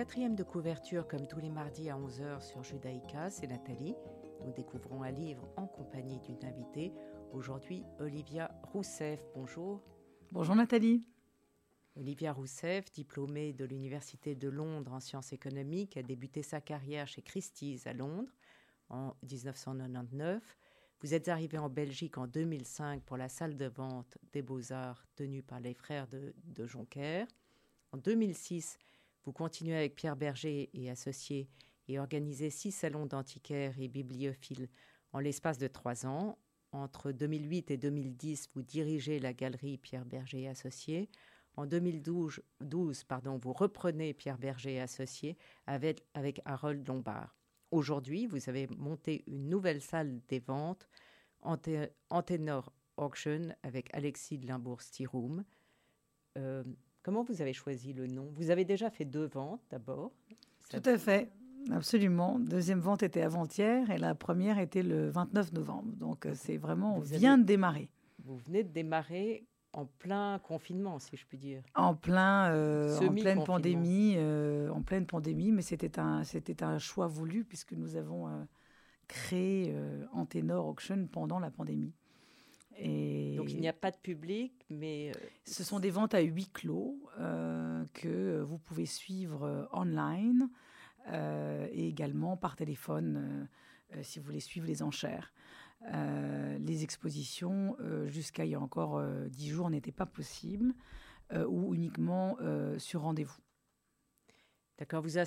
quatrième de couverture comme tous les mardis à 11h sur Judaïka, c'est Nathalie. Nous découvrons un livre en compagnie d'une invitée. Aujourd'hui, Olivia Rousseff. Bonjour. Bonjour Nathalie. Olivia Rousseff, diplômée de l'Université de Londres en sciences économiques, a débuté sa carrière chez Christie's à Londres en 1999. Vous êtes arrivée en Belgique en 2005 pour la salle de vente des beaux-arts tenue par les frères de, de Jonker. En 2006, vous continuez avec Pierre Berger et associés et organisez six salons d'antiquaires et bibliophiles en l'espace de trois ans. Entre 2008 et 2010, vous dirigez la galerie Pierre Berger et Associés. En 2012, 12, pardon, vous reprenez Pierre Berger et Associés avec, avec Harold Lombard. Aujourd'hui, vous avez monté une nouvelle salle des ventes, Antenor Auction, avec Alexis de Limbourg-Stiroum. Euh, comment vous avez choisi le nom? Vous avez déjà fait deux ventes d'abord. Tout à fait. Absolument. Deuxième vente était avant-hier et la première était le 29 novembre. Donc euh, c'est vraiment, on vient de démarrer. Vous venez de démarrer en plein confinement, si je puis dire. En plein, euh, en pleine pandémie, euh, en pleine pandémie, mais c'était un, c'était un choix voulu puisque nous avons créé Antenor Auction pendant la pandémie. Et Donc il n'y a pas de public, mais ce sont des ventes à huis clos que vous pouvez suivre online. Euh, et également par téléphone euh, euh, si vous voulez suivre les enchères. les expositions, jusqu'à il y a encore dix jours, n'étaient pas possibles ou uniquement sur rendez-vous. D'accord, vous,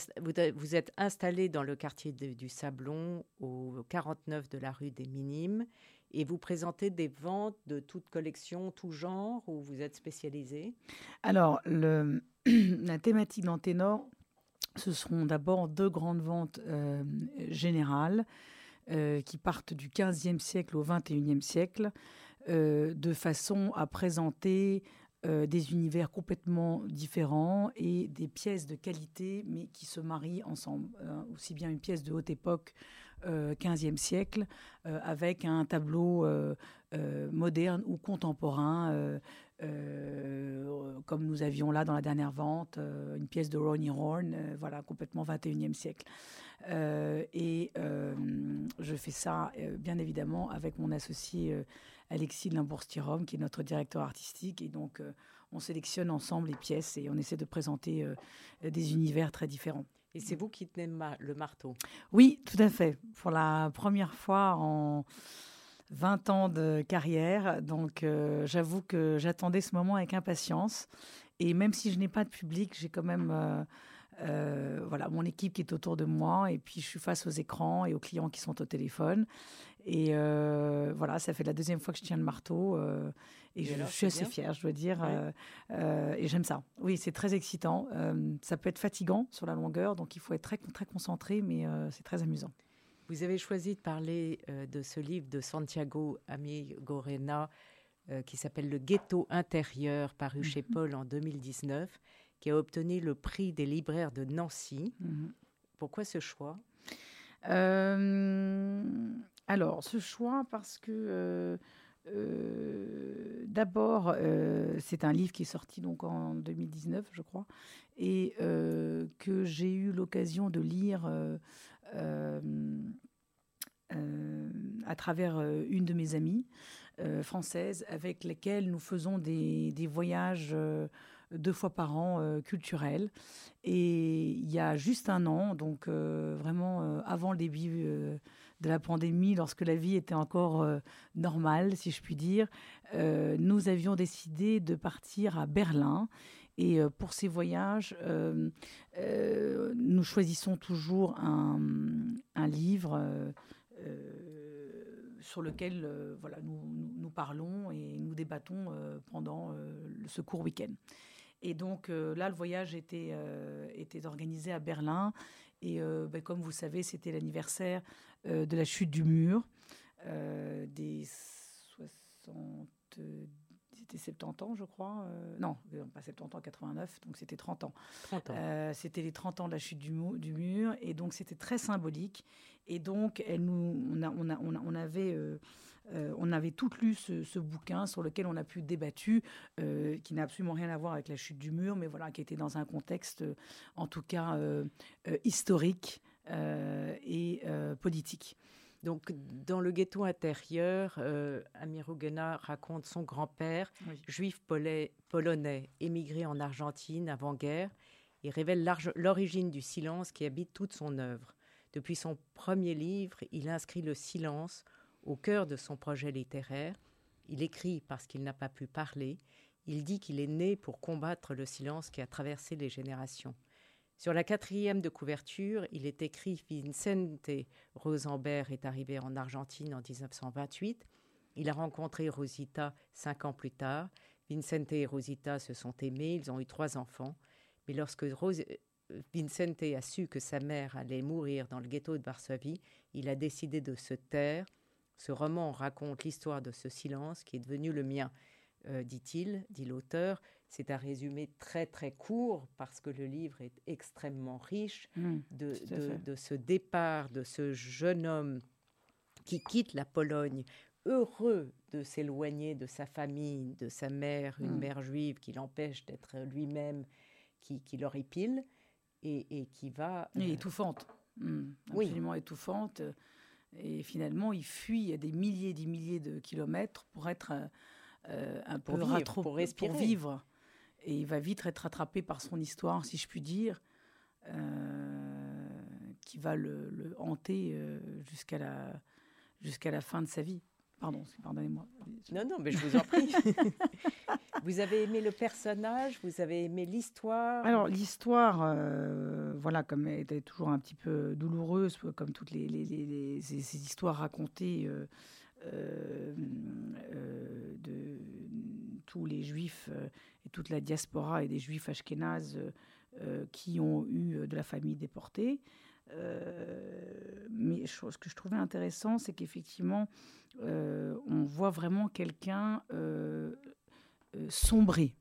vous, êtes installé dans le quartier du Sablon, au 49 de la rue des Minimes, et vous présentez des ventes de toute collection, tout genre, où vous êtes spécialisé? Alors, la thématique d'Anténor ce seront d'abord deux grandes ventes euh, générales euh, qui partent du 15e siècle au 21e siècle, euh, de façon à présenter des univers complètement différents et des pièces de qualité, mais qui se marient ensemble. aussi bien une pièce de haute époque, 15e siècle, avec un tableau moderne ou contemporain euh, comme nous avions là dans la dernière vente, euh, une pièce de Ronnie Horn, euh, voilà, complètement 21e siècle. et je fais ça, bien évidemment, avec mon associé Alexis Limbourg-Stirom, qui est notre directeur artistique. Et donc, on sélectionne ensemble les pièces et on essaie de présenter des univers très différents. Et c'est vous qui tenez le marteau Oui, tout à fait. Pour la première fois en 20 ans de carrière. Donc, euh, j'avoue que j'attendais ce moment avec impatience. Et même si je n'ai pas de public, j'ai quand même euh, euh, voilà, mon équipe qui est autour de moi. Et puis, je suis face aux écrans et aux clients qui sont au téléphone. Et voilà, ça fait la deuxième fois que je tiens le marteau. Et, je, suis assez fière, je dois dire. et j'aime ça. Oui, c'est très excitant. ça peut être fatigant sur la longueur. Donc, il faut être très, très concentré, mais c'est très amusant. Vous avez choisi de parler euh, de ce livre de Santiago Amigorena euh, qui s'appelle Le ghetto intérieur, paru chez mhm. Paul en 2019, qui a obtenu le prix des libraires de Nancy. Mhm. Pourquoi ce choix? Euh, Alors, ce choix parce que d'abord, c'est un livre qui est sorti donc en 2019, je crois, et que j'ai eu l'occasion de lire euh, euh, à travers euh, une de mes amies françaises avec lesquelles nous faisons des, des voyages deux fois par an culturels. Et il y a juste un an, donc vraiment avant le début de la pandémie, lorsque la vie était encore normale, si je puis dire, nous avions décidé de partir à Berlin et euh, pour ces voyages, euh, euh, nous choisissons toujours un, livre sur lequel voilà, nous, nous, parlons et nous débattons pendant ce court week-end. Et donc là, le voyage était, était organisé à Berlin. Et ben, comme vous savez, c'était l'anniversaire de la chute du mur des 70 c'était 70 ans, je crois. Euh, non, pas 70 ans, 89, donc c'était 30 ans. Euh, c'était les 30 ans de la chute du, du mur, et donc c'était très symbolique. Et donc, elle nous, on, a, on, a, on, avait on avait toutes lu ce, bouquin sur lequel on a pu débattu, qui n'a absolument rien à voir avec la chute du mur, mais voilà, qui était dans un contexte, en tout cas, historique et politique. Donc, dans le ghetto intérieur, euh, Amir raconte son grand-père, juif polonais, émigré en Argentine avant-guerre, et révèle l'origine du silence qui habite toute son œuvre. Depuis son premier livre, il inscrit le silence au cœur de son projet littéraire. Il écrit parce qu'il n'a pas pu parler. Il dit qu'il est né pour combattre le silence qui a traversé les générations. Sur la quatrième de couverture, il est écrit Vincente Rosenberg est arrivé en Argentine en 1928. Il a rencontré Rosita cinq ans plus tard. Vincente et Rosita se sont aimés, ils ont eu trois enfants. Mais lorsque Vincente a su que sa mère allait mourir dans le ghetto de Varsovie, il a décidé de se taire. Ce roman raconte l'histoire de ce silence qui est devenu le mien, euh, dit-il, dit l'auteur. C'est un résumé très très court parce que le livre est extrêmement riche mmh, de, de, ce départ de ce jeune homme qui quitte la Pologne, heureux de s'éloigner de sa famille, de sa mère, une mmh. mère juive qui l'empêche d'être lui-même, qui, qui l'horripile et, et, qui va... Euh, étouffante, mmh, absolument étouffante. Et finalement, il fuit à des milliers et des milliers de kilomètres pour être euh, un peu pour vivre, pour respirer. Pour vivre. Et il va vite être rattrapé par son histoire, si je puis dire, euh, qui va le, hanter euh, jusqu'à la, jusqu'à la fin de sa vie. Pardon, pardonnez-moi. Non, non, mais je vous en prie. vous avez aimé le personnage, vous avez aimé l'histoire? Alors l'histoire, euh, voilà, comme elle était toujours un petit peu douloureuse, comme toutes les, les, les, ces, histoires racontées de tous les juifs et toute la diaspora et des juifs ashkénazes euh, qui ont eu euh, de la famille déportée. Euh, mais ce que je trouvais intéressant, c'est qu'effectivement, on voit vraiment quelqu'un sombrer.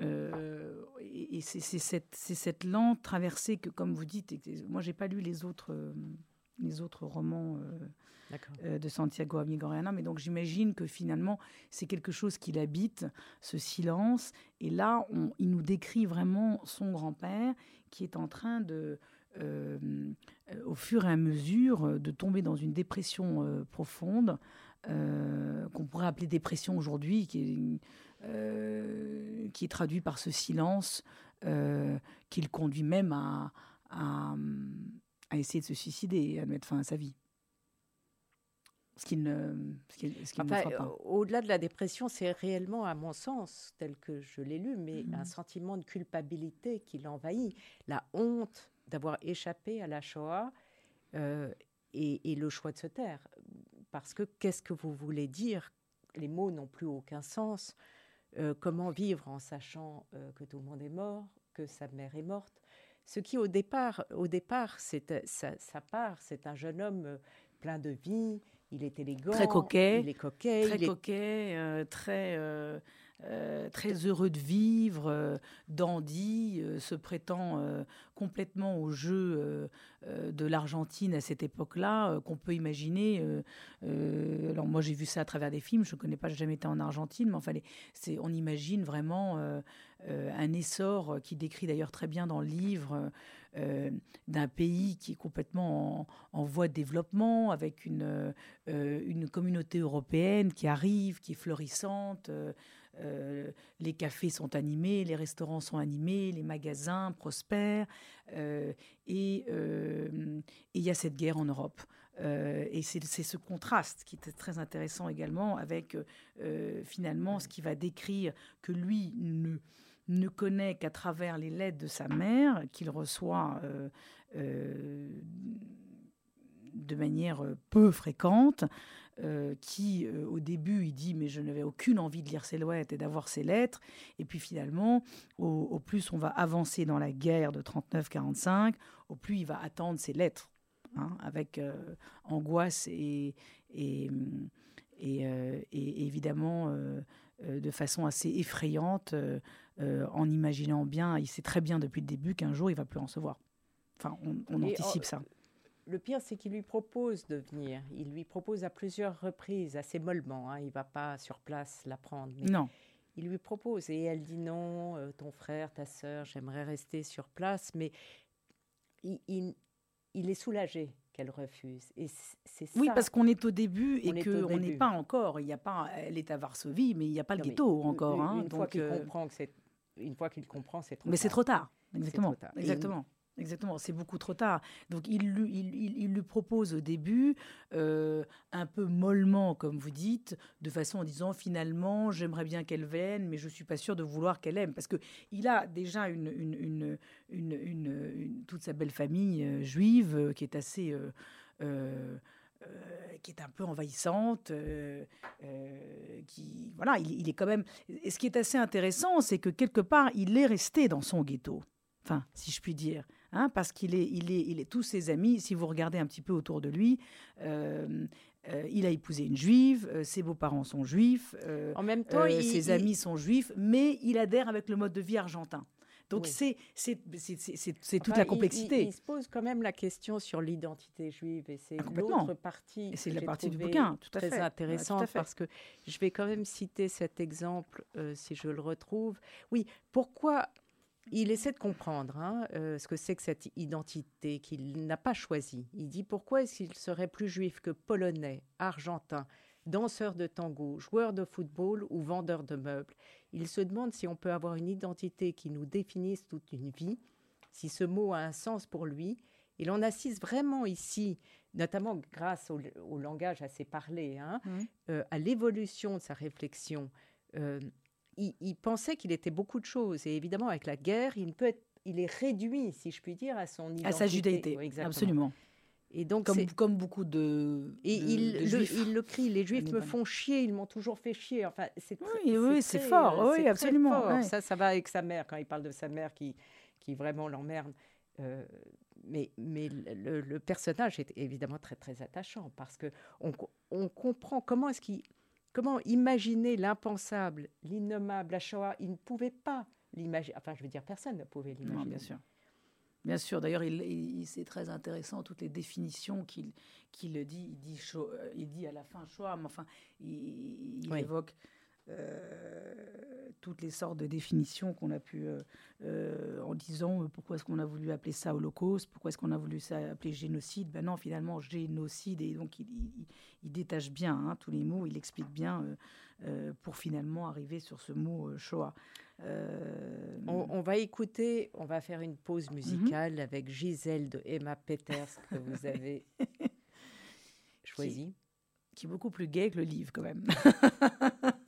et, c'est cette, cette, lente traversée que, comme vous dites, moi j'ai pas lu les autres, les autres romans euh, de Santiago Amigoriana. Mais donc j'imagine que finalement, c'est quelque chose qui l'habite, ce silence. Et là, on, il nous décrit vraiment son grand-père qui est en train de, euh, au fur et à mesure, de tomber dans une dépression euh, profonde, qu'on pourrait appeler dépression aujourd'hui, qui est, qui est traduit par ce silence qui le conduit même à, à, à essayer de se suicider et à mettre fin à sa vie. Ce qui ne, ce Au-delà de la dépression, c'est réellement, à mon sens, tel que je l'ai lu, mais un mmh. sentiment de culpabilité qui l'envahit, la honte d'avoir échappé à la Shoah euh, et, le choix de se taire. Parce que qu'est-ce que vous voulez dire? Les mots n'ont plus aucun sens. Euh, comment vivre en sachant euh, que tout le monde est mort, que sa mère est morte? Ce qui, au départ, au départ, c'est sa part, c'est un jeune homme plein de vie, il est élégant, très coquet, il est coquet, très coquet, euh, très euh, euh, très heureux de vivre, dandy, se prétend complètement au jeu de l'Argentine à cette époque-là, qu'on peut imaginer. alors moi j'ai vu ça à travers des films, je ne connais pas, jamais été en Argentine, mais enfin, c'est, on imagine vraiment un essor qui décrit d'ailleurs très bien dans le livre euh, d'un pays qui est complètement en, voie de développement, avec une, euh, une communauté européenne qui arrive, qui est florissante. Euh, les cafés sont animés, les restaurants sont animés, les magasins prospèrent. et il y a cette guerre en Europe. et c'est ce contraste qui est très intéressant également avec finalement ce qui va décrire que lui ne ne connaît qu'à travers les lettres de sa mère, qu'il reçoit euh, euh, de manière euh, peu fréquente, qui au début il dit mais je n'avais aucune envie de lire ces lettres et d'avoir ces lettres, et puis finalement au, plus on va avancer dans la guerre de 39-45, au plus il va attendre ces lettres, hein, avec angoisse et, et, et évidemment de façon assez effrayante euh, en imaginant bien, il sait très bien depuis le début qu'un jour il va plus en se voir. Enfin, on, anticipe ça. Le pire, c'est qu'il lui propose de venir. Il lui propose à plusieurs reprises, assez mollement. Hein. Il ne va pas sur place la prendre. non. Il lui propose et elle dit non, euh, ton frère, ta sœur, j'aimerais rester sur place. Mais il, il, est soulagé qu'elle refuse. Et c'est Oui, parce qu'on est au début et qu'on n'est pas encore. Il y a pas, elle est à Varsovie, mais il n'y a pas le ghetto encore. Une, hein, fois qu'il comprend que c'est une fois qu'il comprend, c'est trop Mais c'est trop tard. Exactement. Exactement. Exactement, c'est beaucoup trop tard. Donc il, lui propose au début, euh, un peu mollement, comme vous dites, de façon en disant finalement j'aimerais bien qu'elle vienne, mais je suis pas sûr de vouloir qu'elle aime, parce que il a déjà toute sa belle famille euh, juive euh, qui est assez qui est un peu envahissante, voilà, il, il, est quand même. Et ce qui est assez intéressant, c'est que quelque part, il est resté dans son ghetto. Enfin, si je puis dire. Hein, parce qu'il est, il est, il est tous ses amis. Si vous regardez un petit peu autour de lui, euh, euh, il a épousé une juive, euh, ses beaux-parents sont juifs, en même temps, ses amis sont juifs, mais il adhère avec le mode de vie argentin. Donc c'est c'est toute la complexité. Il, se pose quand même la question sur l'identité juive et c'est ah, l'autre partie. C'est la partie du bouquin, tout à très fait. intéressante parce que je vais quand même citer cet exemple si je le retrouve. Oui, pourquoi il essaie de comprendre hein, euh, ce que c'est que cette identité qu'il n'a pas choisie. Il dit pourquoi est-ce qu'il serait plus juif que polonais, argentin, danseur de tango, joueur de football ou vendeur de meubles? Il se demande si on peut avoir une identité qui nous définisse toute une vie, si ce mot a un sens pour lui. Il en assiste vraiment ici, notamment grâce au, langage assez parlé, hein, mmh. euh, à l'évolution de sa réflexion. Euh, il, pensait qu'il était beaucoup de choses. Et évidemment, avec la guerre, il, peut être, il est réduit, si je puis dire, à son identité. À sa judaïté, absolument. Et donc, comme, comme beaucoup de. Et il, le, il, le, crie les Juifs me font chier, ils m'ont toujours fait chier. Enfin, c'est oui, oui, c'est fort, oui, absolument. Ça, ça va avec sa mère quand il parle de sa mère qui, qui vraiment l'emmerde. Euh, mais, mais le, personnage est évidemment très très attachant parce que on, on comprend comment est-ce qu'il Comment imaginer l'impensable, l'innommable, la Shoah? Il ne pouvait pas l'imaginer. Enfin, je veux dire, personne ne pouvait l'imaginer. Bien sûr. Bien sûr. D'ailleurs, il, c'est très intéressant toutes les définitions qu'il qu'il dit. Il dit, euh, il dit à la fin Shoah, mais enfin, il, évoque toutes les sortes de définitions qu'on a pu, euh, euh, en disant pourquoi est-ce qu'on a voulu appeler ça holocauste, pourquoi est-ce qu'on a voulu ça appeler génocide. Ben non, finalement, génocide, et donc il, il, détache bien hein, tous les mots, il explique bien pour finalement arriver sur ce mot Shoah. On, va écouter, on va faire une pause musicale mhm. avec Gisèle de Emma Peters que vous avez choisi. qui est beaucoup plus gay que le livre quand même.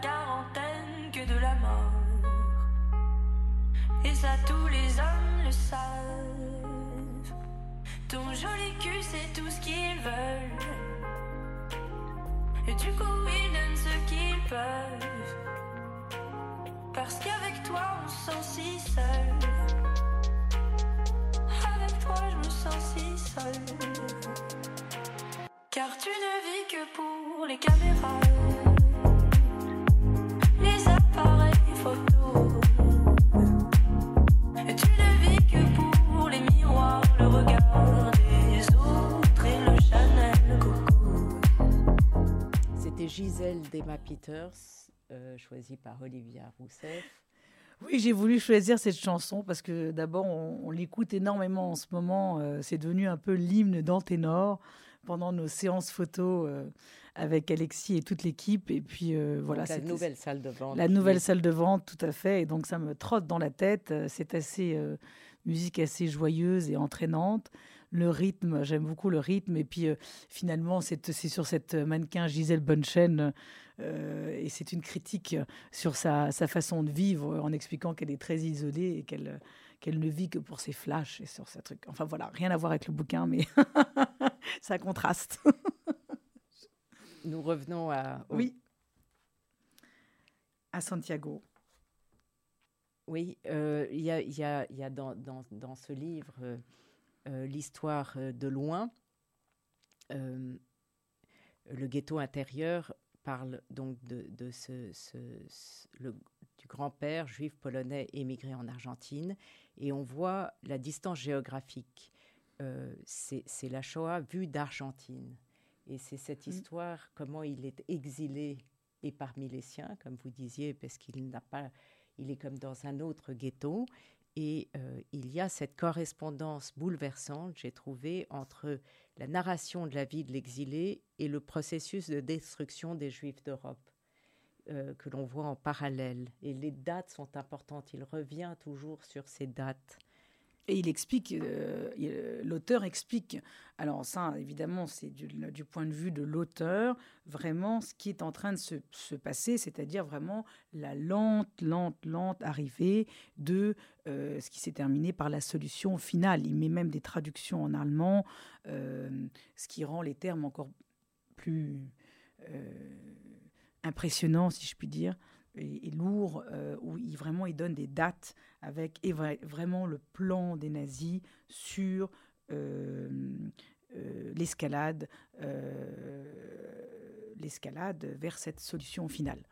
quarantaine que de la mort. Et ça, tous les hommes le savent. Ton joli cul, c'est tout ce qu'ils veulent. Et du coup, ils donnent ce qu'ils peuvent. Parce qu'avec toi, on se sent si seul. Avec toi, je me sens si seul. Car tu ne vis que pour les caméras, Gisèle d'Emma Peters, euh, choisie par Olivia Rousseff. Oui, j'ai voulu choisir cette chanson parce que d'abord, on, on l'écoute énormément en ce moment. euh, c'est devenu un peu l'hymne d'Anténor pendant nos séances photos euh, avec Alexis et toute l'équipe. Et puis euh, voilà, la nouvelle salle de vente. la nouvelle salle de vente, tout à fait. Et donc ça me trotte dans la tête. C'est assez musique assez joyeuse et entraînante. Le rythme, j'aime beaucoup le rythme. Et puis euh, finalement, c'est sur cette mannequin Gisèle Bunchen. euh, et c'est une critique sur sa, sa façon de vivre en expliquant qu'elle est très isolée et qu'elle qu'elle ne vit que pour ses flashs et sur ses trucs. Enfin voilà, rien à voir avec le bouquin, mais ça contraste. Nous revenons à. Oui. À Santiago. Oui, euh, il y a, il y a- il y a dans, dans- dans ce livre euh, l'histoire euh, de loin. Euh, le ghetto intérieur parle donc de, de ce, ce- ce- le- du grand-père juif polonais émigré en Argentine et on voit la distance géographique. Euh, c'est c'est la Shoah vue d'Argentine. Et c'est cette Mm. histoire, comment il est exilé et parmi les siens, comme vous disiez, parce qu'il n'a pas il est comme dans un autre ghetto. Et euh, il y a cette correspondance bouleversante, j'ai trouvé, entre la narration de la vie de l'exilé et le processus de destruction des Juifs d'Europe, euh, que l'on voit en parallèle. Et les dates sont importantes. Il revient toujours sur ces dates. Et il explique, euh, euh, l'auteur explique, alors ça évidemment c'est du, point de vue de l'auteur, vraiment ce qui est en train de se, se passer, c'est-à-dire vraiment la lente, lente, lente arrivée de euh, ce qui s'est terminé par la solution finale. Il met même des traductions en allemand, ce qui rend les termes encore plus impressionnants, si je puis dire, et, lourds, euh, où il, vraiment il donne des dates avec et vra- vraiment le plan des nazis sur euh, euh, l'escalade, l'escalade vers cette solution finale.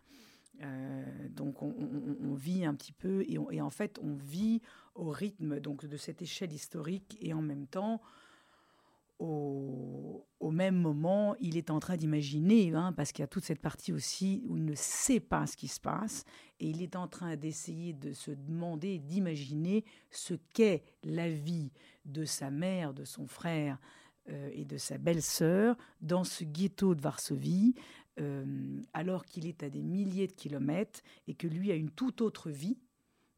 Donc on, vit un petit peu et, et en fait on vit au rythme donc de cette échelle historique et en même temps au, même moment, il est en train d'imaginer, hein, parce qu'il y a toute cette partie aussi où il ne sait pas ce qui se passe, et il est en train d'essayer de se demander, d'imaginer ce qu'est la vie de sa mère, de son frère euh, et de sa belle-sœur dans ce ghetto de Varsovie, euh, alors qu'il est à des milliers de kilomètres et que lui a une toute autre vie.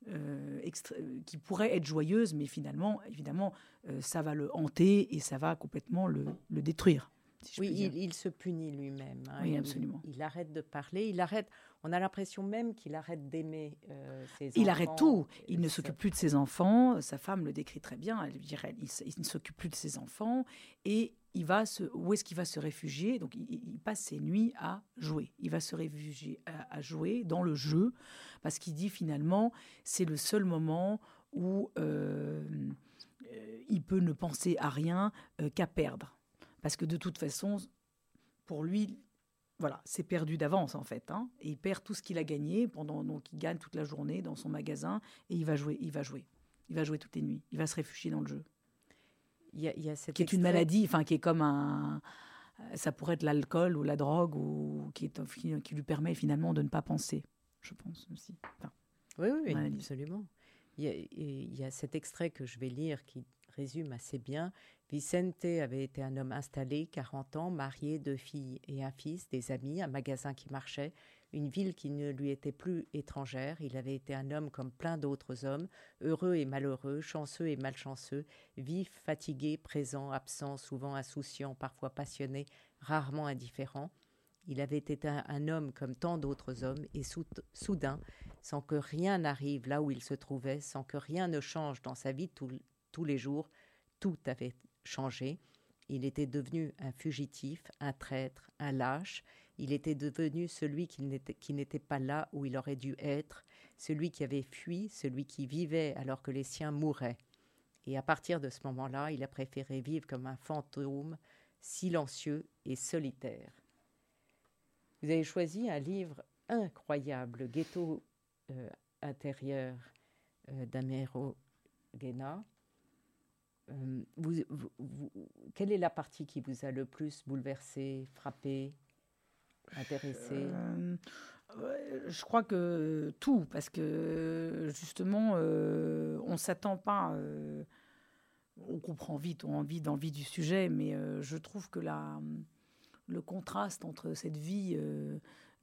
Euh, euh, qui pourrait être joyeuse, mais finalement, évidemment, euh, ça va le hanter et ça va complètement le détruire. Si je Oui, il, il se punit lui-même. hein. Oui, Il- absolument. Il, arrête de parler. Il arrête. On a l'impression même qu'il arrête d'aimer euh, ses Il enfants. arrête tout. Il ne s'occupe plus de ses enfants. Sa femme le décrit très bien. Elle dirait, il, il ne s'occupe plus de ses enfants et il va se. Où est-ce qu'il va se réfugier? Donc, il, il passe ses nuits à jouer. Il va se réfugier à, à jouer dans le jeu parce qu'il dit finalement, c'est le seul moment où euh, euh, il peut ne penser à rien euh, qu'à perdre. Parce que de toute façon, pour lui, voilà, c'est perdu d'avance en fait. hein. et il perd tout ce qu'il a gagné pendant, donc il gagne toute la journée dans son magasin et il va jouer, il va jouer, il va jouer toutes les nuits. Il va se réfugier dans le jeu, Il y a, il y a cet qui est une maladie, enfin qui est comme un, ça pourrait être l'alcool ou la drogue ou qui est qui, lui permet finalement de ne pas penser, je pense aussi. Enfin, Oui, oui, absolument. Il y, a, il y a cet extrait que je vais lire qui résume assez bien. Vicente avait été un homme installé, 40 ans, marié, deux filles et un fils, des amis, un magasin qui marchait, une ville qui ne lui était plus étrangère. Il avait été un homme comme plein d'autres hommes, heureux et malheureux, chanceux et malchanceux, vif, fatigué, présent, absent, souvent insouciant, parfois passionné, rarement indifférent. Il avait été un, homme comme tant d'autres hommes, et soudain, sans que rien n'arrive là où il se trouvait, sans que rien ne change dans sa vie tous les jours, tout avait changé. Il était devenu un fugitif, un traître, un lâche. Il était devenu celui qui n'était pas là où il aurait dû être, celui qui avait fui, celui qui vivait alors que les siens mouraient. Et à partir de ce moment-là, il a préféré vivre comme un fantôme, silencieux et solitaire. Vous avez choisi un livre incroyable, Ghetto euh, intérieur euh, d'Amero Guéna. Euh, quelle est la partie qui vous a le plus bouleversé, frappé, intéressé? Euh, Je crois que tout, parce que justement, on ne s'attend pas on comprend vite, on a envie d'envie du sujet, mais je trouve que la, le contraste entre cette vie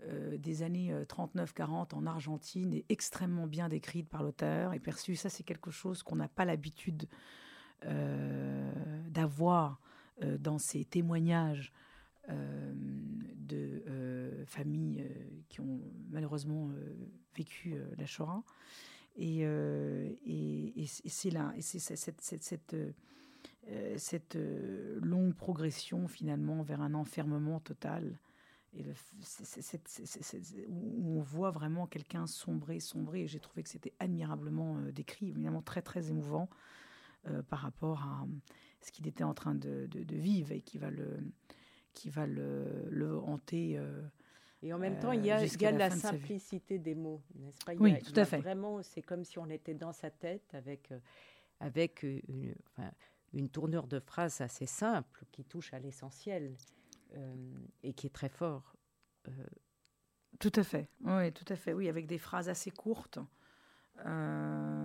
euh, des années 39-40 euh, en Argentine est extrêmement bien décrite par l'auteur et perçue. Ça, c'est quelque chose qu'on n'a pas l'habitude euh, d'avoir dans ces témoignages de familles qui ont malheureusement vécu la Shoah. Et, c'est là, c'est cette, cette, cette longue progression finalement vers un enfermement total et où on voit vraiment quelqu'un sombrer, sombrer. Et j'ai trouvé que c'était admirablement euh, décrit, évidemment très très émouvant euh, par rapport à euh, ce qu'il était en train de, de, vivre et qui va le, qui va le, le hanter. et en même temps, il y a, il y a la, simplicité des mots, n'est-ce pas? Oui, tout à fait. Vraiment, c'est comme si on était dans sa tête avec, avec une, enfin, une tournure de phrase assez simple qui touche à l'essentiel. Euh, et qui est très fort. Euh, tout à fait, oui, tout à fait, oui, avec des phrases assez courtes. Euh,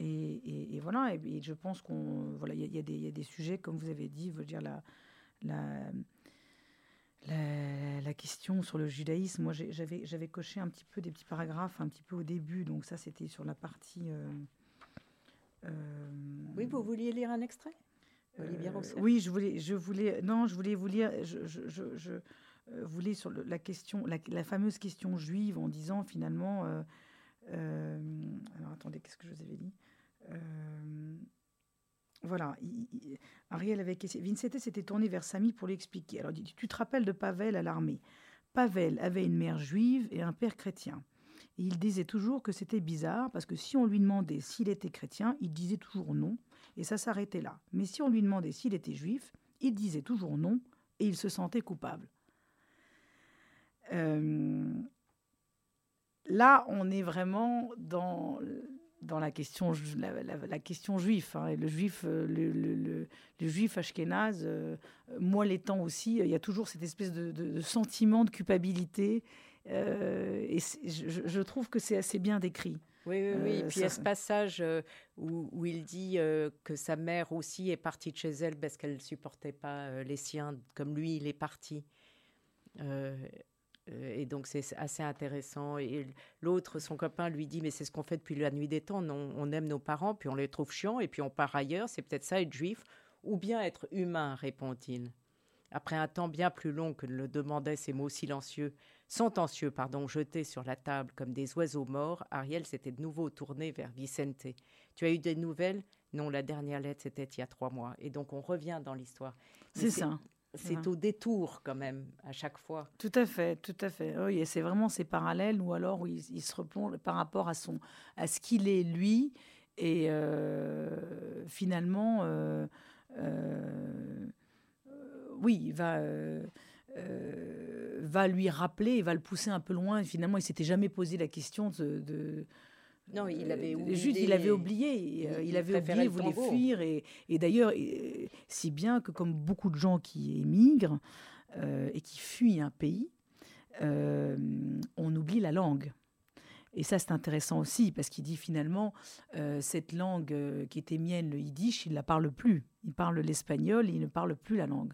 et, voilà, et, je pense qu'on voilà, il y, y, a des sujets comme vous avez dit, veut dire la la, la, question sur le judaïsme. Moi, j'avais j'avais coché un petit peu des petits paragraphes un petit peu au début, donc ça c'était sur la partie. oui, vous vouliez lire un extrait? Euh, oui, je voulais, je voulais, non, je voulais vous lire, je, je, euh, voulais sur la question, la, fameuse question juive en disant finalement, euh, alors attendez, qu'est-ce que je vous avais dit? Voilà, Ariel avait Vincete s'était tourné vers Samy pour lui expliquer. Alors, tu te rappelles de Pavel à l'armée? Pavel avait une mère juive et un père chrétien. Et il disait toujours que c'était bizarre parce que si on lui demandait s'il était chrétien, il disait toujours non et ça s'arrêtait là. Mais si on lui demandait s'il était juif, il disait toujours non, et il se sentait coupable. Euh, là, on est vraiment dans, dans la, question, la, question juif. Hein, et le juif, euh, le, le, le, juif ashkénaze, euh, moi l'étant aussi, il y a toujours cette espèce de, sentiment de culpabilité. et je, je, trouve que c'est assez bien décrit. Oui, oui, oui. Et puis il y a ce passage où, où, il dit que sa mère aussi est partie de chez elle parce qu'elle ne supportait pas les siens comme lui, il est parti. Et donc c'est assez intéressant. Et l'autre, son copain, lui dit, mais c'est ce qu'on fait depuis la nuit des temps. On, on aime nos parents, puis on les trouve chiants, et puis on part ailleurs. C'est peut-être ça être juif, ou bien être humain, répond-il. Après un temps bien plus long que le demandaient ces mots silencieux, sentencieux, pardon, jetés sur la table comme des oiseaux morts, Ariel s'était de nouveau tourné vers Vicente. Tu as eu des nouvelles? Non, la dernière lettre, c'était il y a trois mois. Et donc, on revient dans l'histoire. C'est ça. C'est au détour, quand même, à chaque fois. Tout à fait, tout à fait. Oui, et c'est vraiment ces parallèles, ou alors où il, se replonge par rapport à, son, à ce qu'il est, lui, et euh, finalement... Euh, euh, oui, il va, va lui rappeler, il va le pousser un peu loin. finalement, il s'était jamais posé la question de. Non, il avait oublié. Juste, il avait oublié. Il, avait oublié, il voulait fuir. Et, d'ailleurs, si bien que comme beaucoup de gens qui émigrent euh, et qui fuient un pays, on oublie la langue. Et ça, c'est intéressant aussi, parce qu'il dit finalement, cette langue qui était mienne, le yiddish, il ne la parle plus. Il parle l'espagnol, il ne parle plus la langue.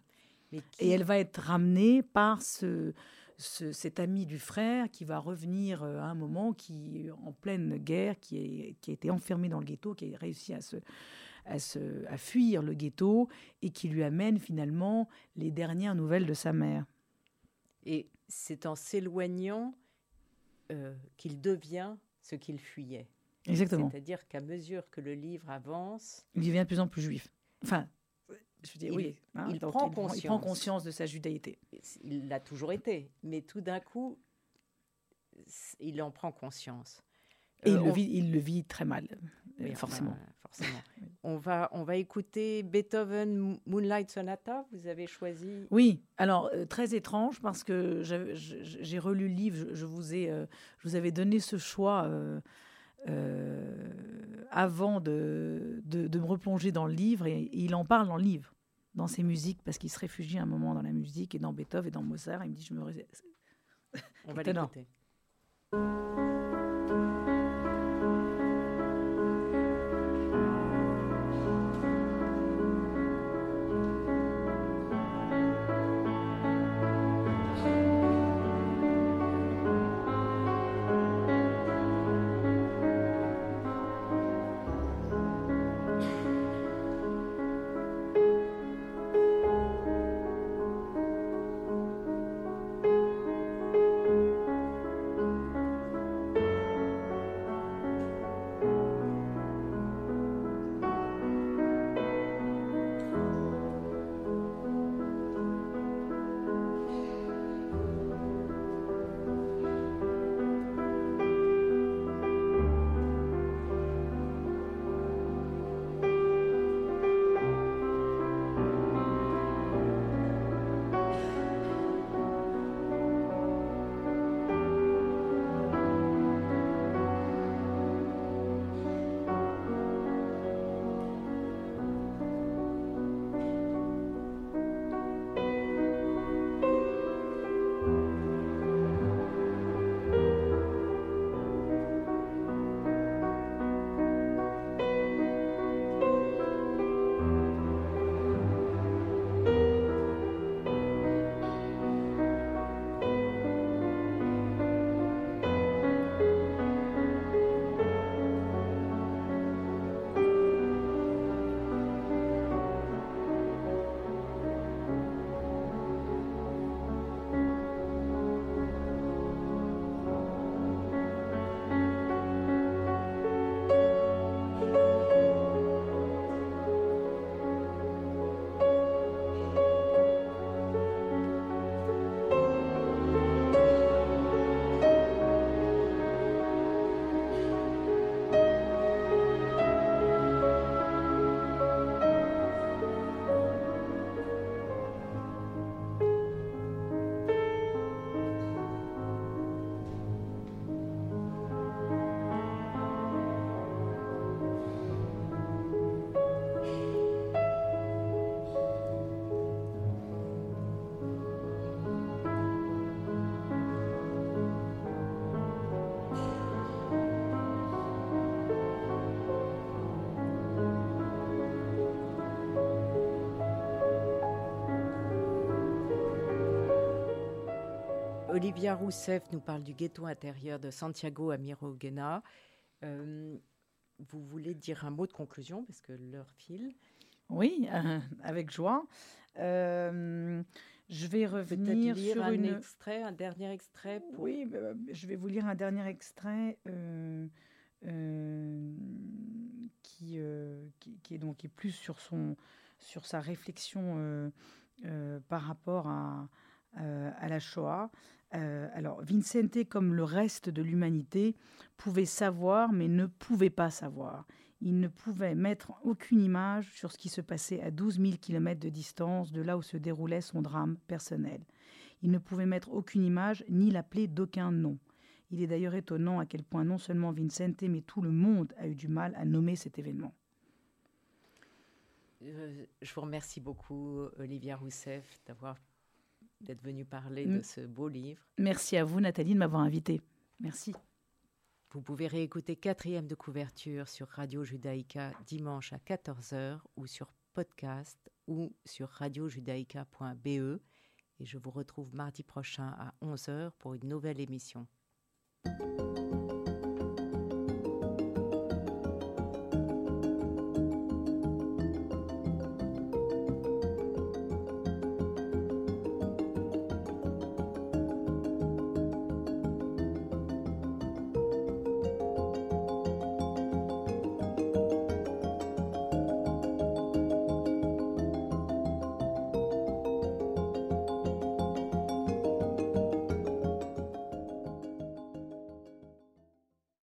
Et elle va être ramenée par ce, cet ami du frère qui va revenir euh, à un moment qui en pleine guerre, qui, est, qui a été enfermé dans le ghetto, qui a réussi à se, à, se, à fuir le ghetto et qui lui amène finalement les dernières nouvelles de sa mère. Et c'est en s'éloignant euh, qu'il devient ce qu'il fuyait. Exactement. C'est-à-dire qu'à mesure que le livre avance, Il devient de plus en plus juif. Enfin, je veux dire, Il- oui. hein, il prend il prend conscience. de sa judaïté. il l'a toujours été, mais tout d'un coup, il en prend conscience. Et Euh, il, le on- vit, il le vit très mal, euh, enfin, forcément. on, va, on va écouter Beethoven Mo- Moonlight Sonata. Vous avez choisi. Oui, alors euh, très étrange parce que j'ai relu le livre, je, je vous ai, euh, je vous avais donné ce choix euh, euh, avant de, de, de me replonger dans le livre et, et il en parle dans le livre, dans ses musiques, parce qu'il se réfugie un moment dans la musique et dans Beethoven et dans Mozart. Il me dit, je me On va l'écouter. Olivia Rousseff nous parle du ghetto intérieur de Santiago Amiroguena. Euh, vous voulez dire un mot de conclusion parce que l'heure file. Oui, euh, avec joie. Euh, je vais revenir lire sur un une. extrait, un dernier extrait. Pour... Oui, bah, je vais vous lire un dernier extrait qui, qui, qui est donc qui est plus sur son sur sa réflexion par rapport à, à la Shoah. Euh, alors, Vincente, comme le reste de l'humanité, pouvait savoir, mais ne pouvait pas savoir. Il ne pouvait mettre aucune image sur ce qui se passait à 12 000 km de distance de là où se déroulait son drame personnel. Il ne pouvait mettre aucune image ni l'appeler d'aucun nom. Il est d'ailleurs étonnant à quel point non seulement Vincente, mais tout le monde a eu du mal à nommer cet événement. Euh, je vous remercie beaucoup, Olivia Rousseff, d'avoir d'être venue parler de ce beau livre. Merci à vous, Nathalie, de m'avoir invitée. Merci. Vous pouvez réécouter quatrième de couverture sur Radio Judaïka dimanche à 14h ou sur podcast ou sur radiojudaïka.be. Et je vous retrouve mardi prochain à 11h pour une nouvelle émission.